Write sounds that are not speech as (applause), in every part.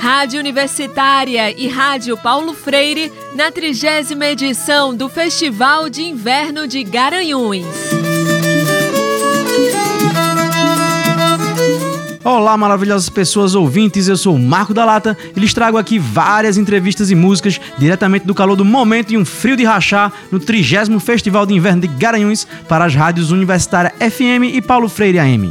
Rádio Universitária e Rádio Paulo Freire na trigésima edição do Festival de Inverno de Garanhuns. Olá, maravilhosas pessoas ouvintes, eu sou o Marco da Lata e lhes trago aqui várias entrevistas e músicas diretamente do calor do momento e um frio de rachar no 30 Festival de Inverno de Garanhuns para as rádios Universitária FM e Paulo Freire AM.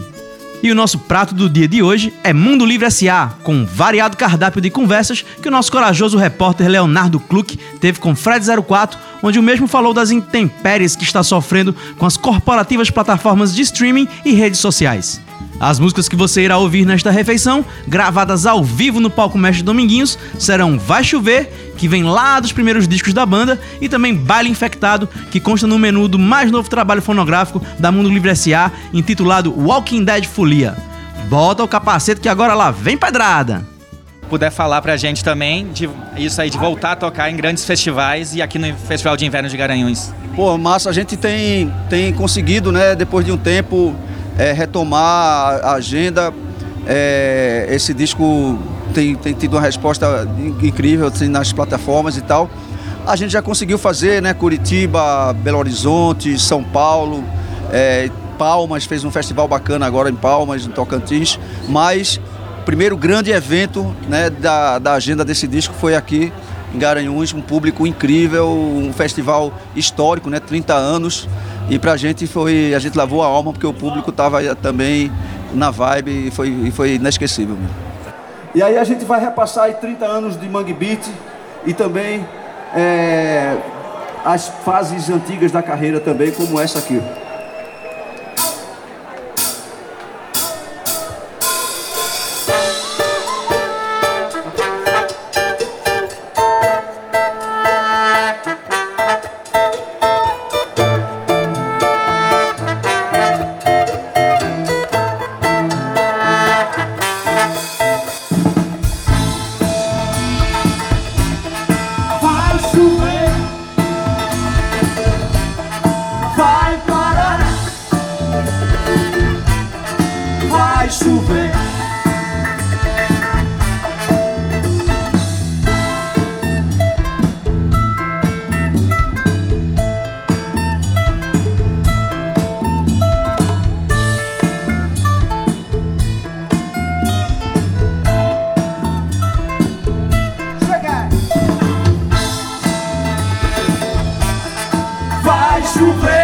E o nosso prato do dia de hoje é Mundo Livre SA, com um variado cardápio de conversas que o nosso corajoso repórter Leonardo Kluck teve com Fred04, onde o mesmo falou das intempéries que está sofrendo com as corporativas plataformas de streaming e redes sociais. As músicas que você irá ouvir nesta refeição, gravadas ao vivo no palco Mestre Dominguinhos, serão Vai Chover, que vem lá dos primeiros discos da banda, e também Baile Infectado, que consta no menu do mais novo trabalho fonográfico da Mundo Livre S.A., intitulado Walking Dead Folia. Bota o capacete que agora lá vem pedrada! puder falar pra gente também de isso aí, de voltar a tocar em grandes festivais e aqui no Festival de Inverno de Garanhuns. Pô, massa, a gente tem, tem conseguido, né, depois de um tempo, é, retomar a agenda. É, esse disco tem, tem tido uma resposta incrível assim, nas plataformas e tal. A gente já conseguiu fazer, né? Curitiba, Belo Horizonte, São Paulo, é, Palmas, fez um festival bacana agora em Palmas, em Tocantins. Mas o primeiro grande evento né, da, da agenda desse disco foi aqui em Garanhuns, um público incrível, um festival histórico, né? 30 anos. E pra gente foi, a gente lavou a alma porque o público estava também na vibe e foi, e foi inesquecível. E aí a gente vai repassar aí 30 anos de Mangue Beat e também é, as fases antigas da carreira também, como essa aqui. sofrer.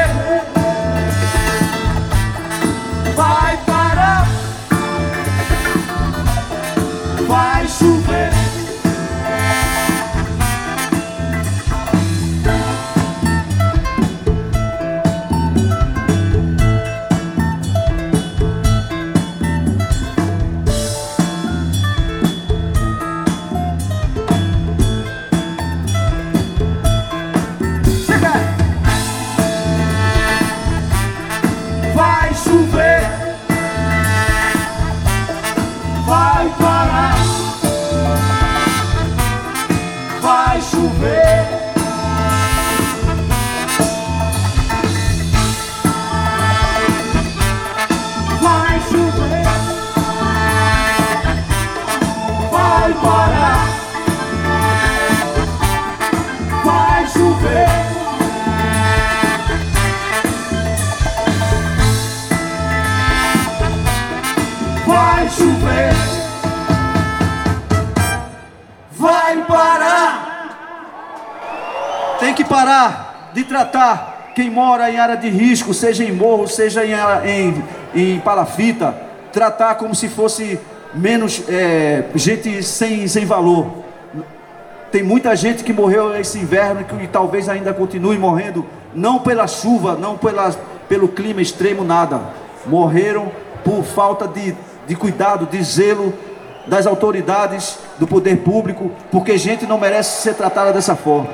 Tratar quem mora em área de risco, seja em morro, seja em, em, em palafita, tratar como se fosse menos é, gente sem, sem valor. Tem muita gente que morreu esse inverno e que talvez ainda continue morrendo, não pela chuva, não pela, pelo clima extremo, nada. Morreram por falta de, de cuidado, de zelo das autoridades, do poder público, porque gente não merece ser tratada dessa forma.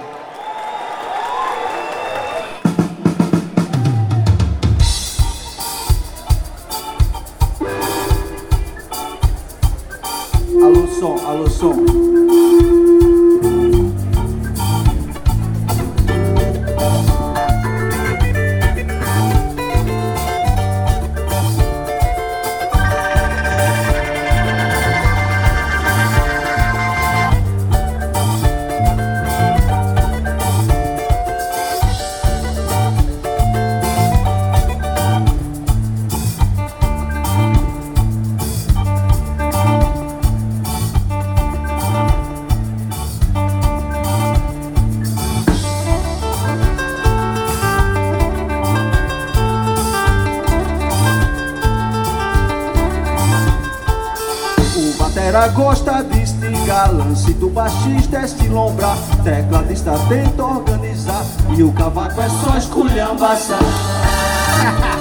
Batera gosta de esticar, lance do baixista é se lombrar, tecladista tenta organizar e o cavaco é só esculhambaçar. (laughs)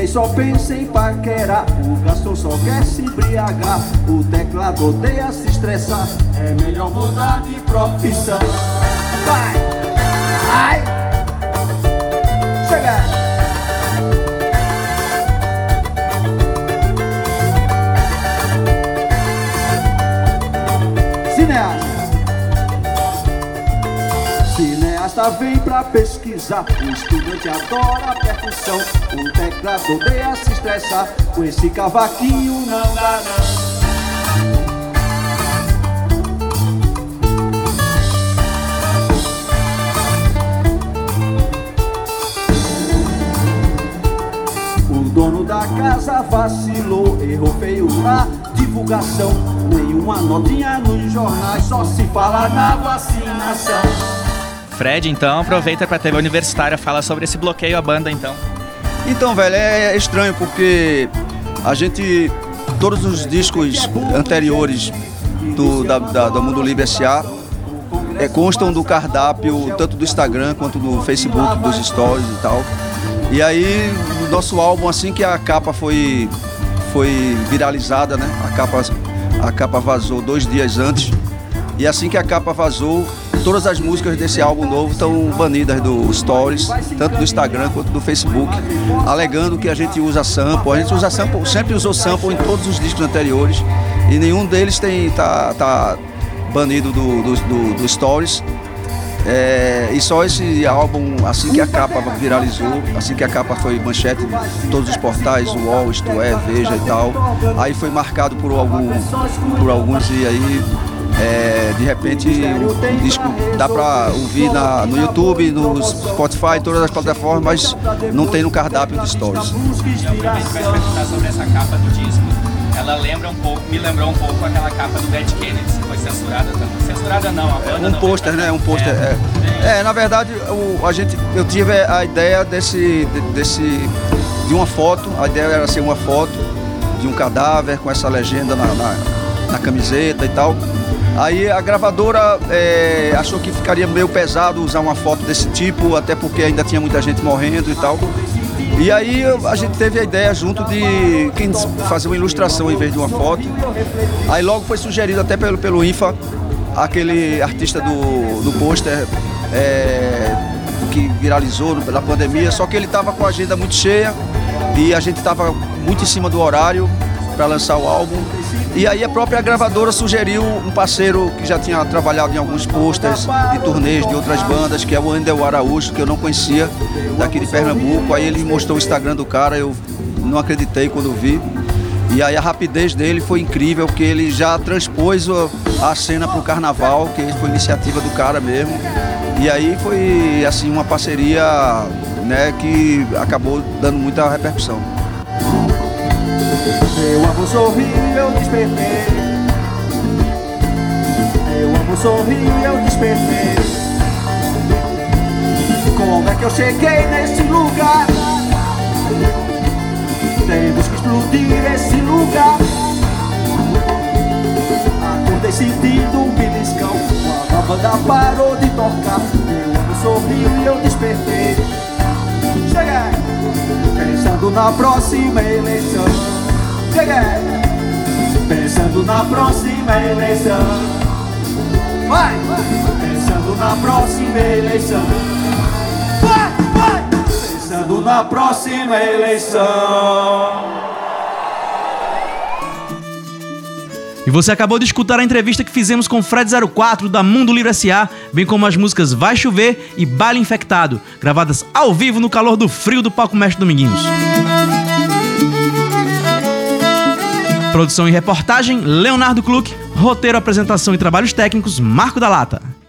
DJ só pensa em paquerar, o garçom só quer se embriagar, o teclado odeia se estressar, é melhor mudar de profissão. Vai! Vai! Vem pra pesquisar O estudante adora a percussão O teclado odeia se estressar Com esse cavaquinho não dá não dono da casa vacilou, errou feio na divulgação. Nenhuma notinha nos jornais, só se fala na vacinação. Fred, então, aproveita pra TV Universitária, fala sobre esse bloqueio à banda, então. Então, velho, é estranho porque a gente. Todos os discos anteriores do, da, da- do Mundo Livre SA é, constam do cardápio tanto do Instagram quanto do Facebook, dos stories e tal. E aí, nosso álbum, assim que a capa foi, foi viralizada, né? A capa, a capa vazou dois dias antes. E assim que a capa vazou, todas as músicas desse álbum novo estão banidas do Stories, tanto do Instagram quanto do Facebook, alegando que a gente usa sample. A gente usa sample, sempre usou sample em todos os discos anteriores e nenhum deles tem tá, tá banido do, do, do- do Stories. É, e só esse álbum, assim que a capa viralizou, assim que a capa foi manchete em todos os portais, o UOL, Isto É, Veja e tal, aí foi marcado por, algum, por alguns e aí é, de repente o disco dá pra ouvir na, no YouTube, no Spotify, todas as plataformas, mas não tem no cardápio do Stories. Pra te perguntar sobre essa capa do disco. Ela lembra um pouco, me lembrou um pouco aquela capa do Dead Kennedy, que foi censurada também. Censurada não, a banda Um não pôster, né? Um pôster. É. É. É, na verdade, o- a gente, eu tive a ideia desse, de- desse, de uma foto. A ideia era ser uma foto de um cadáver com essa legenda na, na, na camiseta e tal. Aí a gravadora é, achou que ficaria meio pesado usar uma foto desse tipo, até porque ainda tinha muita gente morrendo e tal. E aí a gente teve a ideia junto de fazer uma ilustração em vez de uma foto. Aí logo foi sugerido até pelo, pelo IFA, aquele artista do, do pôster é, que viralizou na pandemia, só que ele estava com a agenda muito cheia e a gente estava muito em cima do horário para lançar o álbum. E aí a própria gravadora sugeriu um parceiro que já tinha trabalhado em alguns posters de turnês de outras bandas, que é o Andel Araújo, que eu não conhecia, daqui de Pernambuco. Aí ele mostrou o Instagram do cara, eu não acreditei quando vi. E aí a rapidez dele foi incrível, porque ele já transpôs a cena para o carnaval, que foi iniciativa do cara mesmo. E aí foi assim uma parceria né, que acabou dando muita repercussão. Meu amor sorriu eu despertei. Meu amor sorriu eu despertei. Como é que eu cheguei nesse lugar? Temos que explodir esse lugar. Acordei sentindo um beliscão. Quando a banda parou de tocar. Meu amor sorriu eu despertei. Cheguei! Pensando na próxima eleição. Pensando na próxima eleição. Vai! Pensando na próxima eleição. Vai! Vai! Pensando na próxima eleição. E você acabou de escutar a entrevista que fizemos com Fred 04 da Mundo Livre SA, bem como as músicas Vai Chover e Baile Infectado, gravadas ao vivo no calor do frio do palco Mestre Dominguinhos. Produção e reportagem Leonardo Kluck, roteiro, apresentação e trabalhos técnicos Marco da Lata.